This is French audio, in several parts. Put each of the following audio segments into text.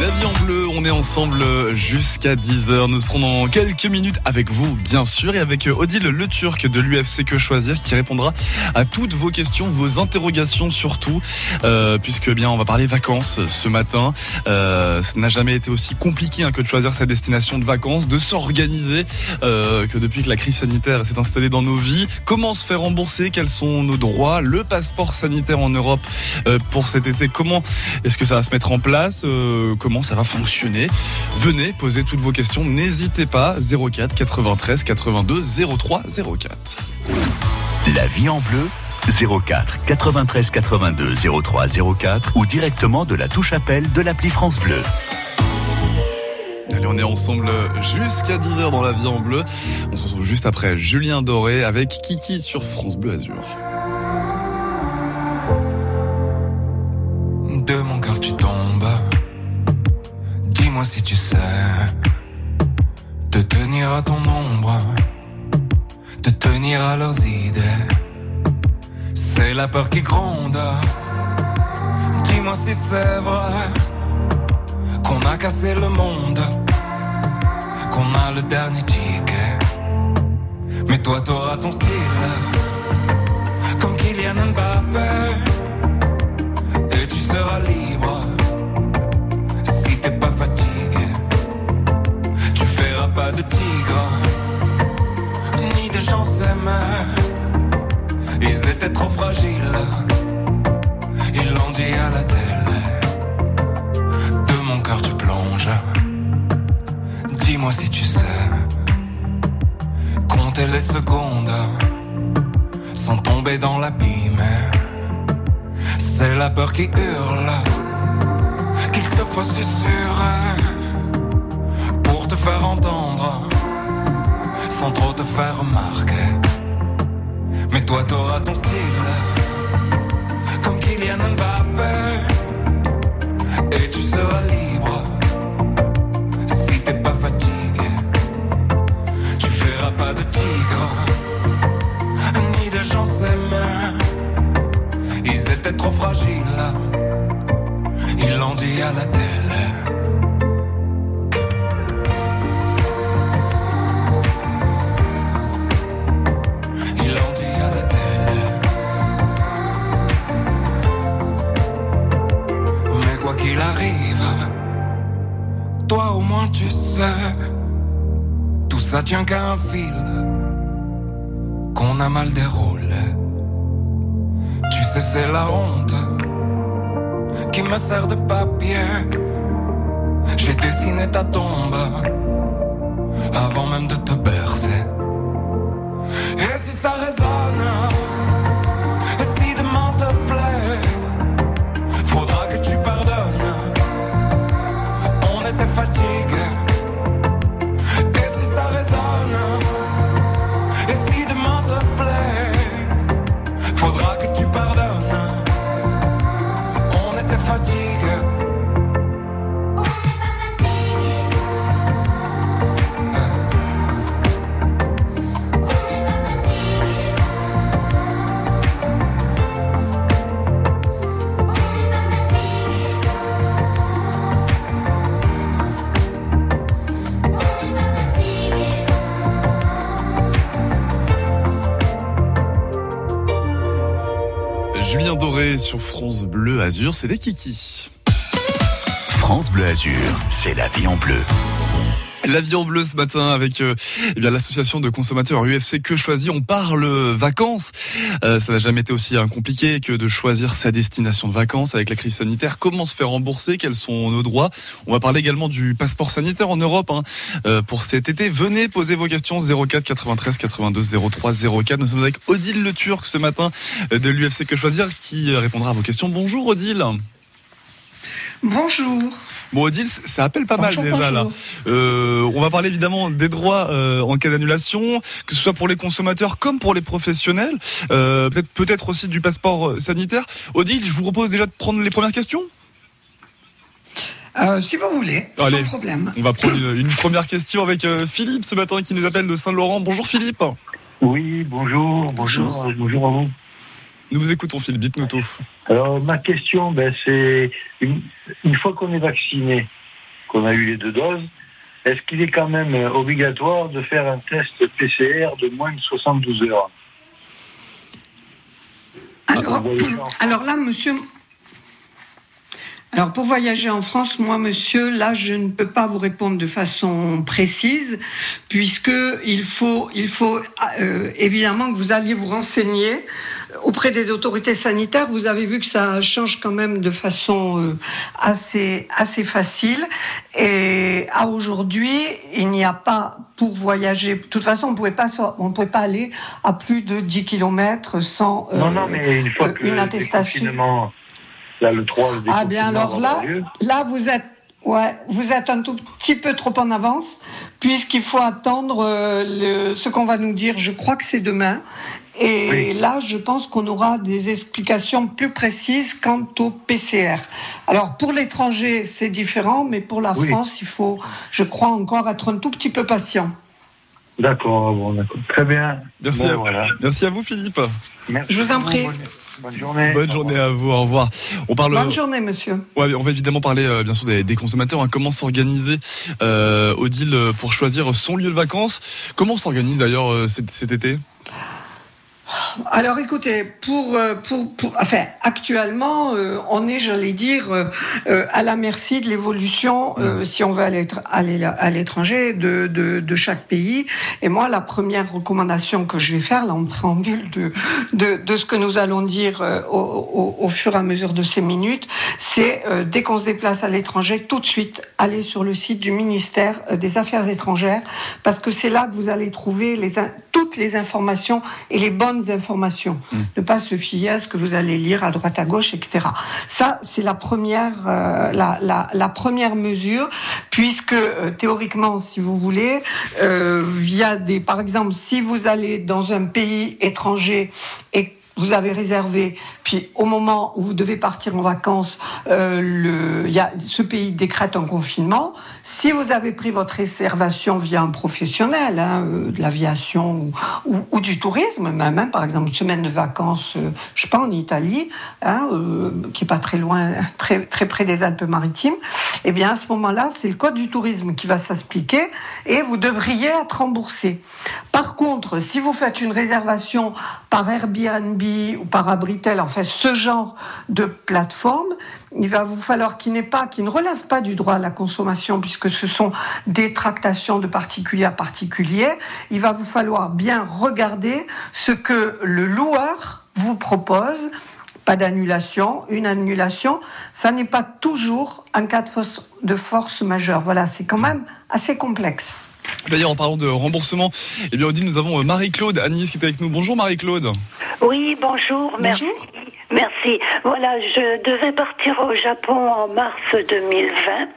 La vie en bleu, on est ensemble jusqu'à 10h. Nous serons dans quelques minutes avec vous, bien sûr, et avec Odile Le Turc de l'UFC Que Choisir qui répondra à toutes vos questions, vos interrogations surtout, euh, puisque bien on va parler vacances ce matin. Euh, ça n'a jamais été aussi compliqué hein, que de choisir sa destination de vacances, de s'organiser, euh, que depuis que la crise sanitaire s'est installée dans nos vies. Comment se faire rembourser? Quels sont nos droits? Le passeport sanitaire en Europe euh, pour cet été, comment est-ce que ça va se mettre en place? Euh, comment ça va fonctionner. Venez poser toutes vos questions, n'hésitez pas 04 93 82 03 04. La vie en bleu 04 93 82 03 04 ou directement de la touche appel de l'appli France Bleu. Allez, on est ensemble jusqu'à 10h dans la vie en bleu. On se retrouve juste après Julien Doré avec Kiki sur France Bleu Azur. De mon cœur tu Dis-moi si tu sais te tenir à ton ombre, te tenir à leurs idées. C'est la peur qui gronde. Dis-moi si c'est vrai qu'on a cassé le monde, qu'on a le dernier ticket. Mais toi t'auras ton style, comme Kylian Mbappé, et tu seras libre t'es pas fatigué. De tigre, ni de gens s'aimer. Ils étaient trop fragiles, ils l'ont dit à la télé. De mon cœur tu plonges, dis-moi si tu sais. Compter les secondes sans tomber dans l'abîme. C'est la peur qui hurle qu'il te faut susurrer faire entendre sans trop te faire remarquer. Mais toi t'auras ton style comme Kylian Mbappé et tu seras libre si t'es pas fatigué. Tu verras pas de tigre ni de gens s'aimer. Ils étaient trop fragiles ils l'ont dit à la télé. Qu'il arrive, toi au moins tu sais, tout ça tient qu'à un fil qu'on a mal déroulé. Tu sais, c'est la honte qui me sert de papier. J'ai dessiné ta tombe avant même de te bercer. Et si ça résonne, Sur France Bleu Azur, c'est des Kiki. France Bleu Azur, c'est la vie en bleu. La vie en bleu ce matin avec euh, eh bien l'association de consommateurs UFC Que Choisir. On parle vacances. Euh, ça n'a jamais été aussi hein, compliqué que de choisir sa destination de vacances avec la crise sanitaire. Comment se faire rembourser? Quels sont nos droits? On va parler également du passeport sanitaire en Europe hein, euh, pour cet été. Venez poser vos questions 04 93 82 03 04. Nous sommes avec Odile Le Turc ce matin euh, de l'UFC Que Choisir qui répondra à vos questions. Bonjour Odile. Bonjour. Bon, Odile, ça appelle pas mal déjà là. Euh, on va parler évidemment des droits euh, en cas d'annulation, que ce soit pour les consommateurs comme pour les professionnels. Euh, peut-être peut-être aussi du passeport sanitaire. Odile, je vous propose déjà de prendre les premières questions. si vous voulez, sans problème. On va prendre une, première question avec Philippe ce matin qui nous appelle de Saint-Laurent. Bonjour Philippe. Oui, bonjour, bonjour, bonjour à vous. Nous vous écoutons, Philippe, dites-nous tout. Alors, ma question, ben, c'est une, fois qu'on est vacciné, qu'on a eu les deux doses, est-ce qu'il est quand même obligatoire de faire un test PCR de moins de 72 heures? Alors là, monsieur, alors pour voyager en France, moi monsieur, là je ne peux pas vous répondre de façon précise puisque il faut, il faut euh, évidemment que vous alliez vous renseigner auprès des autorités sanitaires. Vous avez vu que ça change quand même de façon euh, assez assez facile et à aujourd'hui il n'y a pas pour voyager. De toute façon on pouvait pas on ne pouvait pas aller à plus de 10 km sans non, non, mais une, fois que une attestation le 3, Ah bien alors là, là vous êtes Ouais, vous êtes un tout petit peu trop en avance, puisqu'il faut attendre euh, ce qu'on va nous dire. Je crois que c'est demain. Et là, je pense qu'on aura des explications plus précises quant au PCR. Alors, pour l'étranger, c'est différent, mais pour la France, il faut, je crois, encore être un tout petit peu patient. D'accord, bon, d'accord. Très bien. Merci, à, Merci à vous, Philippe. Je vous en prie. Bonne journée. Bonne journée à vous. Au revoir. On parle. Bonne journée, monsieur. Ouais, on va évidemment parler euh, bien sûr des, consommateurs. Hein. Comment s'organiser, euh, Odile, pour choisir son lieu de vacances? Comment s'organise d'ailleurs euh, cet été? Alors écoutez, pour, euh, pour, pour enfin, actuellement, euh, on est, j'allais dire, euh, à la merci de l'évolution, si on veut aller, aller à l'étranger, de, de, de, chaque pays. Et moi, la première recommandation que je vais faire, là, en préambule de, de, de ce que nous allons dire au, au, au, fur et à mesure de ces minutes, c'est dès qu'on se déplace à l'étranger, tout de suite aller sur le site du ministère des Affaires étrangères, parce que c'est là que vous allez trouver les, toutes les informations et les bonnes informations. Mm. Ne pas se fier à ce que vous allez lire à droite à gauche, etc. Ça, c'est la première, euh, la, première mesure, puisque euh, théoriquement, si vous voulez, euh, il y a des, par exemple, si vous allez dans un pays étranger et vous avez réservé, puis au moment où vous devez partir en vacances, euh, y a, ce pays décrète un confinement. Si vous avez pris votre réservation via un professionnel, hein, euh, de l'aviation ou, du tourisme, même, hein, par exemple une semaine de vacances, euh, je sais pas, en Italie, hein, euh, qui est pas très loin, très, très près des Alpes-Maritimes, eh bien à ce moment-là, c'est le code du tourisme qui va s'expliquer et vous devriez être remboursé. Par contre, si vous faites une réservation par Airbnb, ou par Abritel, en fait, ce genre de plateforme, il va vous falloir qu'il n'est pas, qui ne relève pas du droit à la consommation, puisque ce sont des tractations de particulier à particulier. Il va vous falloir bien regarder ce que le loueur vous propose pas d'annulation. Une annulation, ça n'est pas toujours un cas de force, de force majeure. Voilà, c'est quand même assez complexe. D'ailleurs, en parlant de remboursement, eh bien, Odile, nous avons euh, Marie-Claude Anis qui est avec nous. Bonjour Marie-Claude. Oui, bonjour, merci. Merci. Voilà, je devais partir au Japon en mars 2020.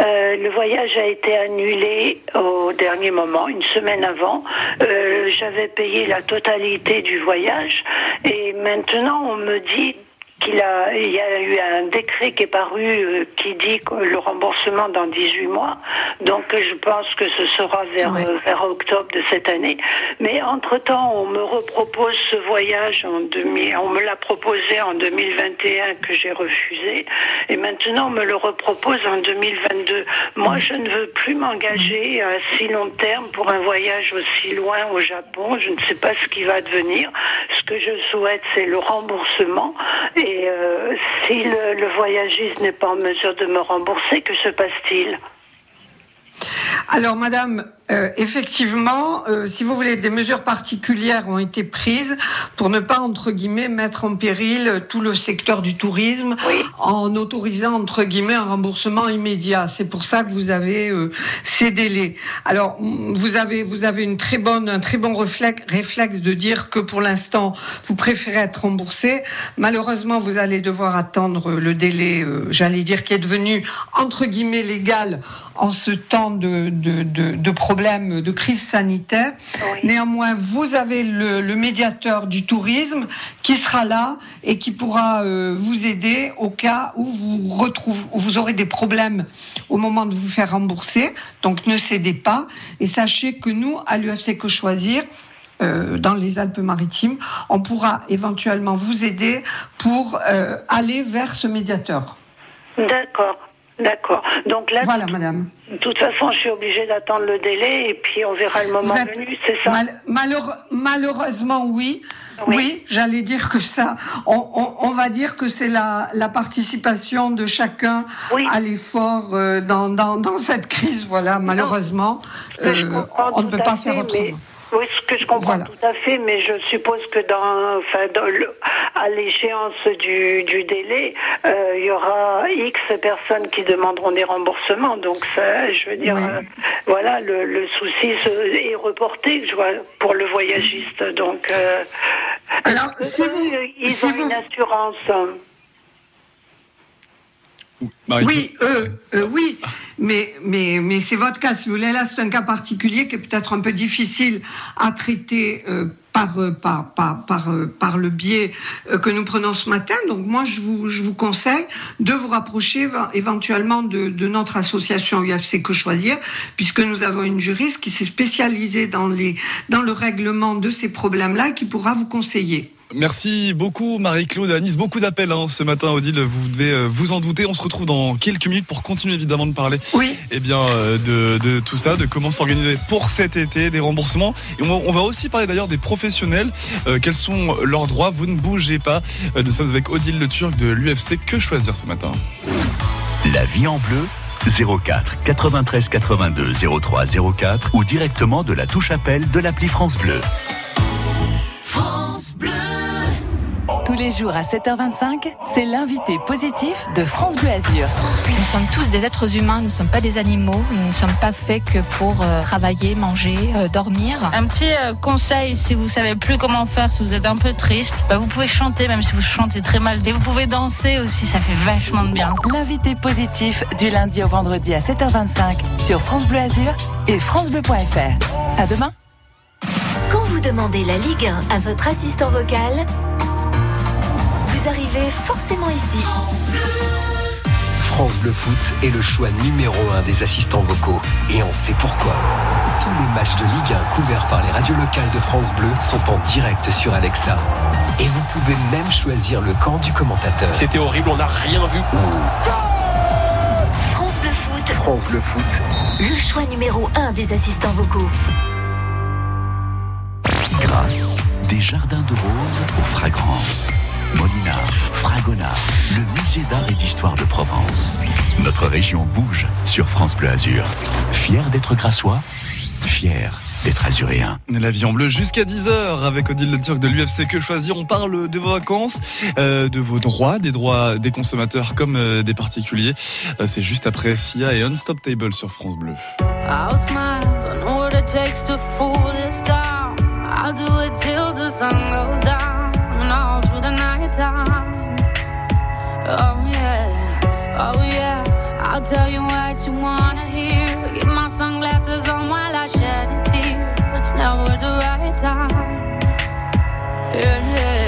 Euh, le voyage a été annulé au dernier moment, une semaine avant. Euh, J'avais payé la totalité du voyage et maintenant on me dit qu'il a, il y a eu un décret qui est paru euh, qui dit le remboursement dans 18 mois. Donc je pense que ce sera vers, euh, vers octobre de cette année. Mais entre-temps, on me repropose ce voyage en 2000, on me l'a proposé en 2021 que j'ai refusé. Et maintenant, on me le repropose en 2022. Moi, je ne veux plus m'engager à si long terme pour un voyage aussi loin au Japon. Je ne sais pas ce qui va devenir. Ce que je souhaite, c'est le remboursement. Et et euh, si le, voyagiste n'est pas en mesure de me rembourser, que se passe-t-il? Alors, madame, euh, effectivement, euh, si vous voulez, des mesures particulières ont été prises pour ne pas, entre guillemets, mettre en péril tout le secteur du tourisme en autorisant, entre guillemets, un remboursement immédiat. C'est pour ça que vous avez euh, ces délais. Alors, vous avez, vous avez une très bonne, un très bon réflexe, réflexe de dire que pour l'instant, vous préférez être remboursé. Malheureusement, vous allez devoir attendre le délai, j'allais dire, qui est devenu, entre guillemets, légal en ce temps de, de, de, de problème de crise sanitaire. Néanmoins, vous avez le, le, médiateur du tourisme qui sera là et qui pourra euh, vous aider au cas où vous, retrouvez, où vous aurez des problèmes au moment de vous faire rembourser. Donc ne cédez pas et sachez que nous, à l'UFC Que Choisir, euh, dans les Alpes-Maritimes, on pourra éventuellement vous aider pour euh, aller vers ce médiateur. D'accord. D'accord. Donc là, voilà, madame. De toute façon, je suis obligée d'attendre le délai et puis on verra le moment venu, c'est ça Malheureusement, oui. Oui, j'allais dire que ça, on, va dire que c'est la, la, participation de chacun à l'effort euh, dans, dans, dans, cette crise. Voilà, malheureusement, euh, on ne peut pas faire autrement. Oui, ce que je comprends tout à fait, mais je suppose que dans, enfin, dans le, à l'échéance du, du, délai, euh, il y aura X personnes qui demanderont des remboursements. Donc, ça, je veux dire, euh, voilà, le, le, souci est reporté je vois, pour le voyagiste. Donc, euh, Alors, si vous, ils ont une assurance? Oui, euh, euh, oui, mais, mais, mais c'est votre cas. Si vous voulez, là, c'est un cas particulier qui est peut-être un peu difficile à traiter euh, par, euh, par, par, par, euh, par, le biais que nous prenons ce matin. Donc, moi, je vous, je vous conseille de vous rapprocher éventuellement de, de notre association UFC Que Choisir, puisque nous avons une juriste qui s'est spécialisée dans, les, dans le règlement de ces problèmes-là et qui pourra vous conseiller. Merci beaucoup Marie-Claude, Anis. Beaucoup d'appels hein, ce matin, Odile. Vous devez euh, vous en douter. On se retrouve dans quelques minutes pour continuer évidemment de parler. Oui. Eh bien euh, de, de, tout ça, de comment s'organiser pour cet été, des remboursements. Et on va, aussi parler d'ailleurs des professionnels. Euh, quels sont leurs droits Vous ne bougez pas. nous sommes avec Odile Le Turc de l'UFC. Que choisir ce matin? La vie en bleu 04 93 82 03 04 ou directement de la touche appel de l'appli France Bleu. Tous les jours à 7h25, c'est l'invité positif de France Bleu Azur. Nous sommes tous des êtres humains, nous ne sommes pas des animaux, nous ne sommes pas faits que pour euh, travailler, manger, euh, dormir. Un petit euh, conseil, si vous savez plus comment faire, si vous êtes un peu triste, bah, vous pouvez chanter même si vous chantez très mal. Et vous pouvez danser aussi, ça fait vachement de bien. L'invité positif du lundi au vendredi à 7h25 sur France Bleu Azur et francebleu.fr. À demain. Quand vous demandez la Ligue 1 à votre assistant vocal, arrivez forcément ici. France Bleu Foot est le choix numéro un des assistants vocaux. Et on sait pourquoi. Tous les matchs de Ligue 1 couverts par les radios locales de France Bleu sont en direct sur Alexa. Et vous pouvez même choisir le camp du commentateur. C'était horrible, on n'a rien vu. France Bleu Foot. France Bleu Foot. Le choix numéro un des assistants vocaux. Grâce des jardins de roses aux fragrances. Molinard, Fragonard, le musée d'art et d'histoire de Provence. Notre région bouge sur France Bleu Azur. Fier d'être grassois, fier d'être azuréen. La vie en bleu jusqu'à 10h avec Odile Le Turc de l'UFC Que Choisir. On parle de vos vacances, euh, de vos droits, des droits des consommateurs comme euh, des particuliers. Euh, C'est juste après Sia et Unstop Table sur France Bleu. I'll smile, I know what it takes to fool this town. I'll do it till the sun goes down time. Oh yeah, oh yeah. I'll tell you what you wanna hear. Get my sunglasses on while I shed a tear. It's never the right time. Yeah, yeah.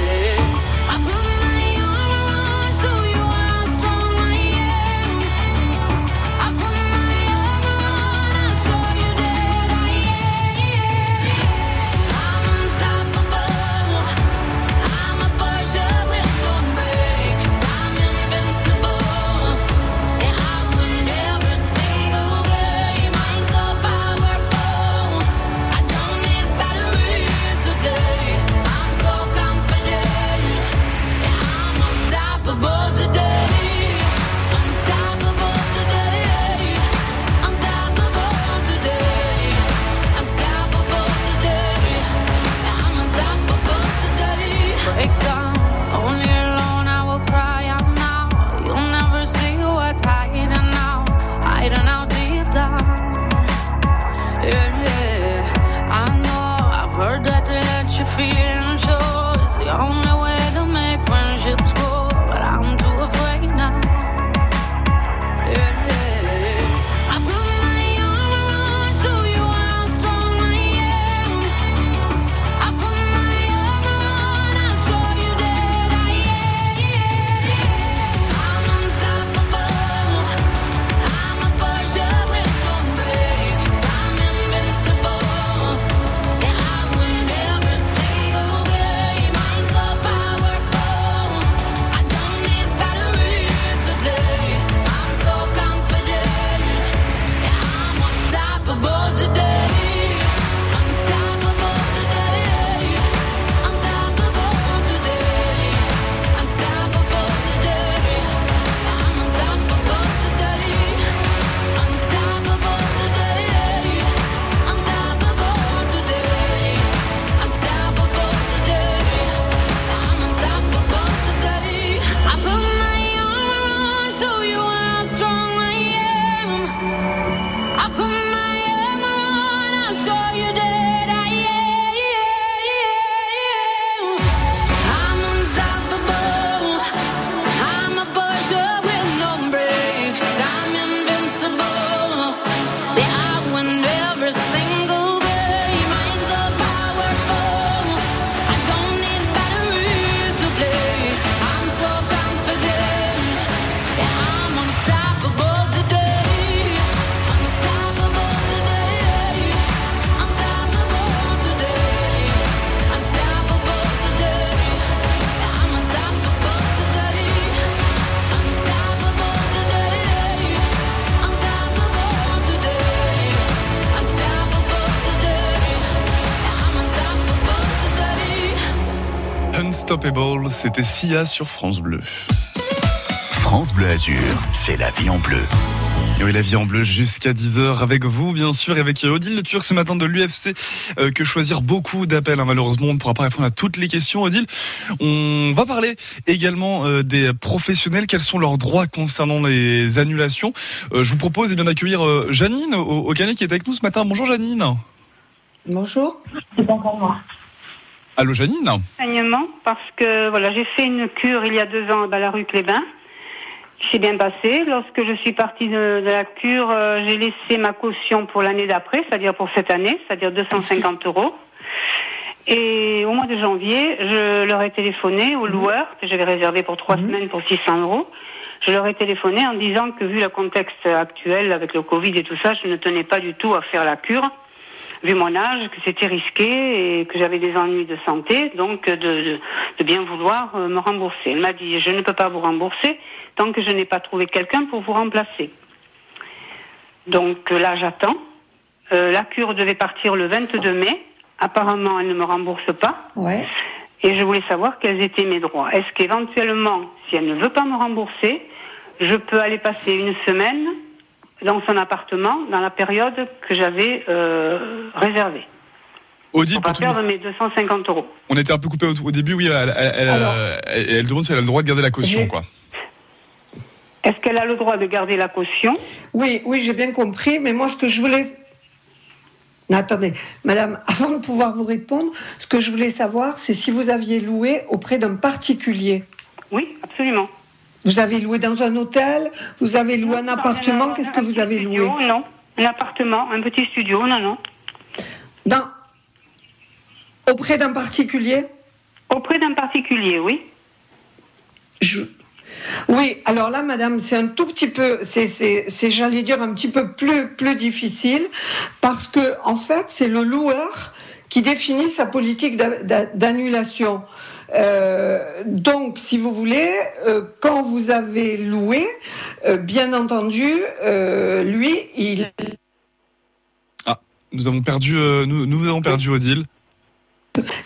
Unstoppable, c'était Sia sur France Bleu. France Bleu Azur, c'est la vie en bleu. Et oui, la vie en bleu jusqu'à 10h avec vous, bien sûr, et avec Odile Le Turc ce matin de l'UFC. Euh, que choisir beaucoup d'appels, hein, malheureusement, on ne pourra pas répondre à toutes les questions, Odile. On va parler également euh, des professionnels, quels sont leurs droits concernant les annulations. Euh, je vous propose eh bien d'accueillir Janine au, au qui est avec nous ce matin. Bonjour Janine. Bonjour, c'est encore moi. Allô Janine Enseignement, parce que voilà, j'ai fait une cure il y a deux ans à Ballaruc-les-Bains s'est bien passé. Lorsque je suis partie de, la cure, euh, j'ai laissé ma caution pour l'année d'après, c'est-à-dire pour cette année, c'est-à-dire 250 euros. Et au mois de janvier, je leur ai téléphoné au loueur, que j'avais réservé pour trois mhm. semaines pour 600 euros. Je leur ai téléphoné en disant que vu le contexte actuel avec le Covid et tout ça, je ne tenais pas du tout à faire la cure, vu mon âge, que c'était risqué et que j'avais des ennuis de santé, donc de, de bien vouloir euh, me rembourser. Elle m'a dit, je ne peux pas vous rembourser, tant que je n'ai pas trouvé quelqu'un pour vous remplacer. Donc euh, là, j'attends. Euh, la cure devait partir le 22 mai. Apparemment, elle ne me rembourse pas. Ouais. Et je voulais savoir quels étaient mes droits. Est-ce qu'éventuellement, si elle ne veut pas me rembourser, je peux aller passer une semaine dans son appartement dans la période que j'avais euh, réservée Odile, pour, perdre mes 250 euros. On était un peu coupé au, début, oui. Elle, elle, demande si elle a le droit de garder la caution, quoi. Est-ce qu'elle a le droit de garder la caution? Oui, oui, j'ai bien compris, mais moi, ce que je voulais. attendez, madame, avant de pouvoir vous répondre, ce que je voulais savoir, c'est si vous aviez loué auprès d'un particulier. Oui, absolument. Vous avez loué dans un hôtel Vous avez loué un appartement Qu'est-ce que vous avez loué? Non, un appartement, un petit studio, non, non. Dans... Auprès d'un particulier? Auprès d'un particulier, oui. Je... Oui, alors là, madame, c'est un tout petit peu, c'est, j'allais dire, un petit peu plus, plus difficile, parce que, en fait, c'est le loueur qui définit sa politique d'annulation. Euh, donc, si vous voulez, euh, quand vous avez loué, euh, bien entendu, lui, il. Ah, nous avons perdu, nous, nous avons perdu Odile.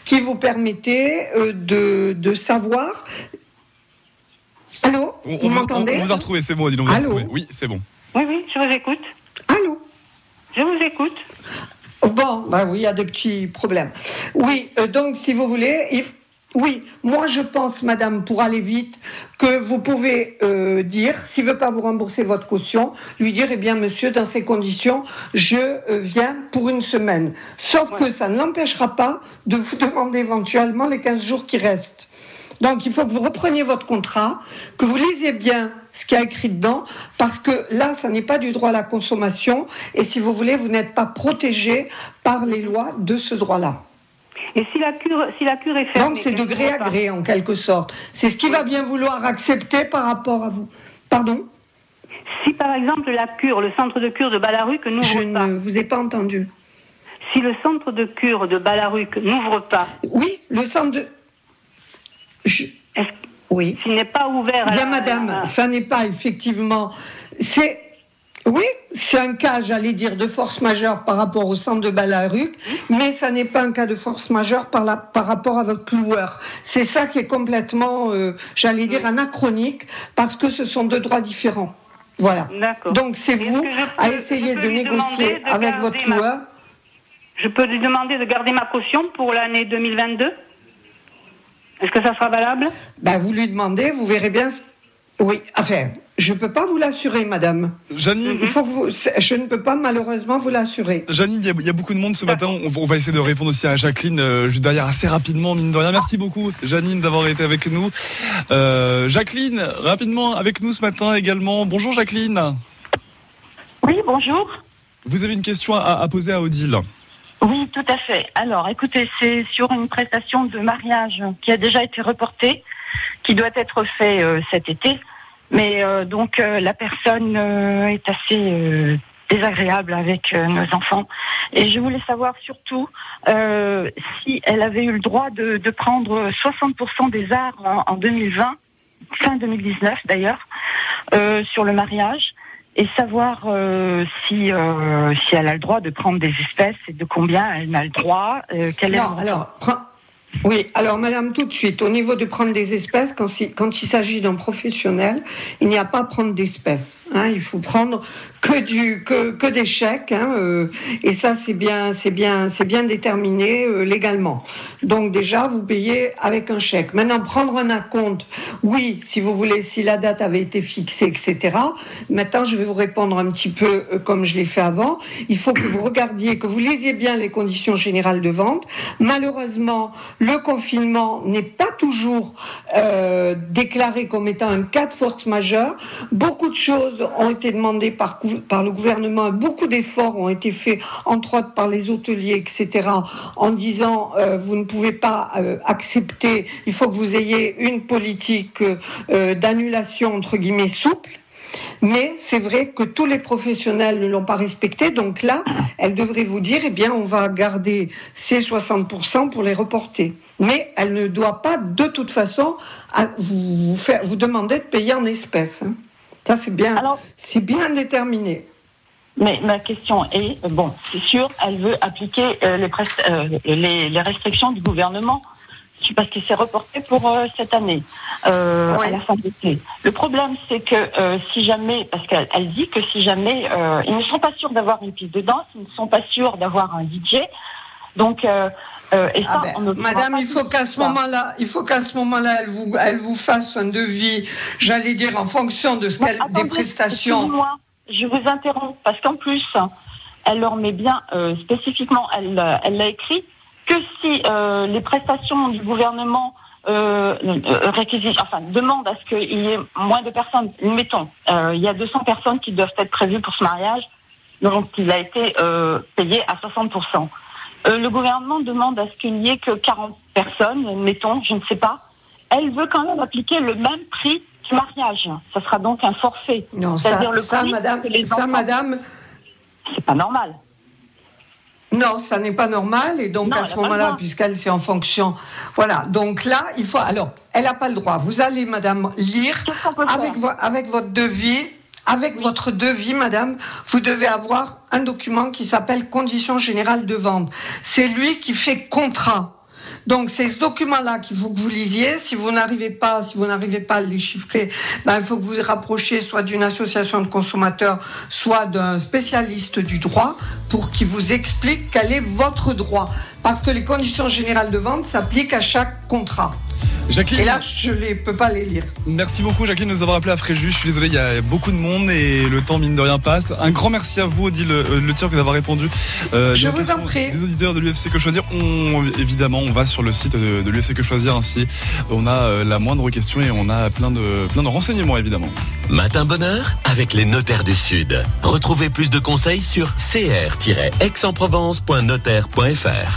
Qui vous permettait de, de savoir Allô Vous m'entendez On vous a retrouvé, c'est bon, Odile, on vous a retrouvé. Oui, c'est bon. Oui, oui, je vous écoute. Allô Je vous écoute. Bon, bah oui, il y a des petits problèmes. Oui, euh, donc si vous voulez, oui, moi je pense, madame, pour aller vite, que vous pouvez euh, dire, s'il ne veut pas vous rembourser votre caution, lui dire, eh bien monsieur, dans ces conditions, je euh, viens pour une semaine. Sauf que ça ne l'empêchera pas de vous demander éventuellement les 15 jours qui restent. Donc il faut que vous repreniez votre contrat, que vous lisiez bien ce qui a écrit dedans, parce que là, ça n'est pas du droit à la consommation, et si vous voulez, vous n'êtes pas protégé par les lois de ce droit-là. Et si la cure, si la cure est fermée Donc c'est de gré à gré, en quelque sorte. C'est ce qu'il va bien vouloir accepter par rapport à vous. Pardon? Si par exemple la cure, le centre de cure de Balaruc n'ouvre pas. Je ne vous ai pas entendu. Si le centre de cure de Balaruc n'ouvre pas. Oui, le centre de. Oui. S'il n'est pas ouvert. Bien, madame, ça n'est pas effectivement. C'est. Oui, c'est un cas, j'allais dire, de force majeure par rapport au centre de Balaruc, mais ça n'est pas un cas de force majeure par, la, par rapport à votre loueur. C'est ça qui est complètement, euh, j'allais dire, anachronique, parce que ce sont deux droits différents. Voilà. Donc c'est vous à essayer de négocier avec votre loueur. Je peux lui demander de garder ma caution pour l'année 2022 est-ce que ça sera valable? Ben, Vous lui demandez, vous verrez bien. Oui, enfin, je ne peux pas vous l'assurer, madame. Janine Il faut que vous... Je ne peux pas malheureusement vous l'assurer. Janine, il y, a beaucoup de monde ce matin. On, va essayer de répondre aussi à Jacqueline euh, juste derrière assez rapidement, mine de rien. Merci beaucoup, Janine, d'avoir été avec nous. Euh, Jacqueline, rapidement avec nous ce matin également. Bonjour Jacqueline. Oui, bonjour. Vous avez une question à poser à Odile. Oui, tout à fait. Alors, écoutez, c'est sur une prestation de mariage qui a déjà été reportée, qui doit être fait euh, cet été. Mais euh, donc, euh, la personne est assez désagréable avec nos enfants. Et je voulais savoir surtout si elle avait eu le droit de, prendre 60% des arts en, en 2020, fin 2019 d'ailleurs, sur le mariage et savoir euh, si euh, si elle a le droit de prendre des espèces et de combien elle a le droit. Euh, quel non, est alors Oui, alors madame, tout de suite, au niveau de prendre des espèces, quand, il s'agit d'un professionnel, il n'y a pas à prendre d'espèces. hein. il faut prendre que, des chèques, hein, euh, et ça c'est bien, bien, bien déterminé euh, légalement. Donc déjà, vous payez avec un chèque. Maintenant, prendre un acompte, oui, si vous voulez, si la date avait été fixée, etc. Maintenant, je vais vous répondre un petit peu euh, comme je l'ai fait avant. Il faut que vous regardiez, que vous lisiez bien les conditions générales de vente. Malheureusement, le confinement n'est pas toujours euh, déclaré comme étant un cas de force majeure. Beaucoup de choses ont été demandées par, le gouvernement, beaucoup d'efforts ont été faits, entre autres par les hôteliers, etc., en disant euh, vous ne pouvez pas euh, accepter, il faut que vous ayez une politique d'annulation, entre guillemets, souple. Mais c'est vrai que tous les professionnels ne l'ont pas respecté. Donc là, elle devrait vous dire, eh bien, on va garder ces 60% pour les reporter. Mais elle ne doit pas, de toute façon, vous, faire, vous demander de payer en espèces. hein. Ça, c'est bien, c'est bien déterminé. Mais ma question est, bon, c'est sûr, elle veut appliquer euh, les, prest- euh, les, les restrictions du gouvernement parce que c'est reporté pour euh, cette année, euh, à la fin de l'été. Le problème, c'est que euh, si jamais, parce qu'elle elle dit que si jamais, ils ne sont pas sûrs d'avoir une piste de danse, ils ne sont pas sûrs d'avoir un DJ, donc, et ça, Ah ben, on ne Madame, il faut qu'à ce ça. moment-là, il faut qu'à ce moment-là, elle vous, elle vous fasse un devis, j'allais dire en fonction de ce qu'elle, des prestations. excusez-moi, je vous interromps parce qu'en plus, elle leur met bien spécifiquement, elle elle l'a écrit que si euh, les prestations du gouvernement euh, euh, enfin demandent à ce qu'il y ait moins de personnes. Mettons, euh, il y a 200 personnes qui doivent être prévues pour ce mariage, donc il a été euh, payé à 60% Euh, Le gouvernement demande à ce qu'il n'y ait que 40 personnes, mettons, je ne sais pas. Elle veut quand même appliquer le même prix du mariage. Ça sera donc un forfait. Non, ça, C'est-à-dire le ça, prix madame, les ça, enfants- madame. C'est pas normal. Non, ça n'est pas normal. Et donc, Non, à ce moment-là, puisqu'elle, c'est en fonction. Voilà. Donc là, il faut. Alors, elle n'a pas le droit. Vous allez, madame, lire avec, vo- avec votre devis. Avec votre devis, madame, vous devez avoir un document qui s'appelle Conditions générales de vente. C'est lui qui fait contrat. Donc c'est ce document-là qu'il faut que vous lisiez. Si vous n'arrivez pas, si vous n'arrivez pas à le déchiffrer, ben, il faut que vous vous rapprochiez soit d'une association de consommateurs, soit d'un spécialiste du droit pour qu'il vous explique quel est votre droit. Parce que les conditions générales de vente s'appliquent à chaque contrat. Jacqueline. Et là, je ne peux pas les lire. Merci beaucoup Jacqueline de nous avoir appelé à Fréjus. Je suis désolé, il y a beaucoup de monde et le temps mine de rien passe. Un grand merci à vous Odile euh, Le Tir d'avoir répondu. euh, Je vous en prie. Des auditeurs de l'UFC Que Choisir. On, évidemment, on va sur le site de, de l'UFC Que Choisir ainsi. On a euh, la moindre question et on a plein de, plein de renseignements évidemment. Matin bonheur avec les notaires du Sud. Retrouvez plus de conseils sur cr-aix-en-provence.notaire.fr.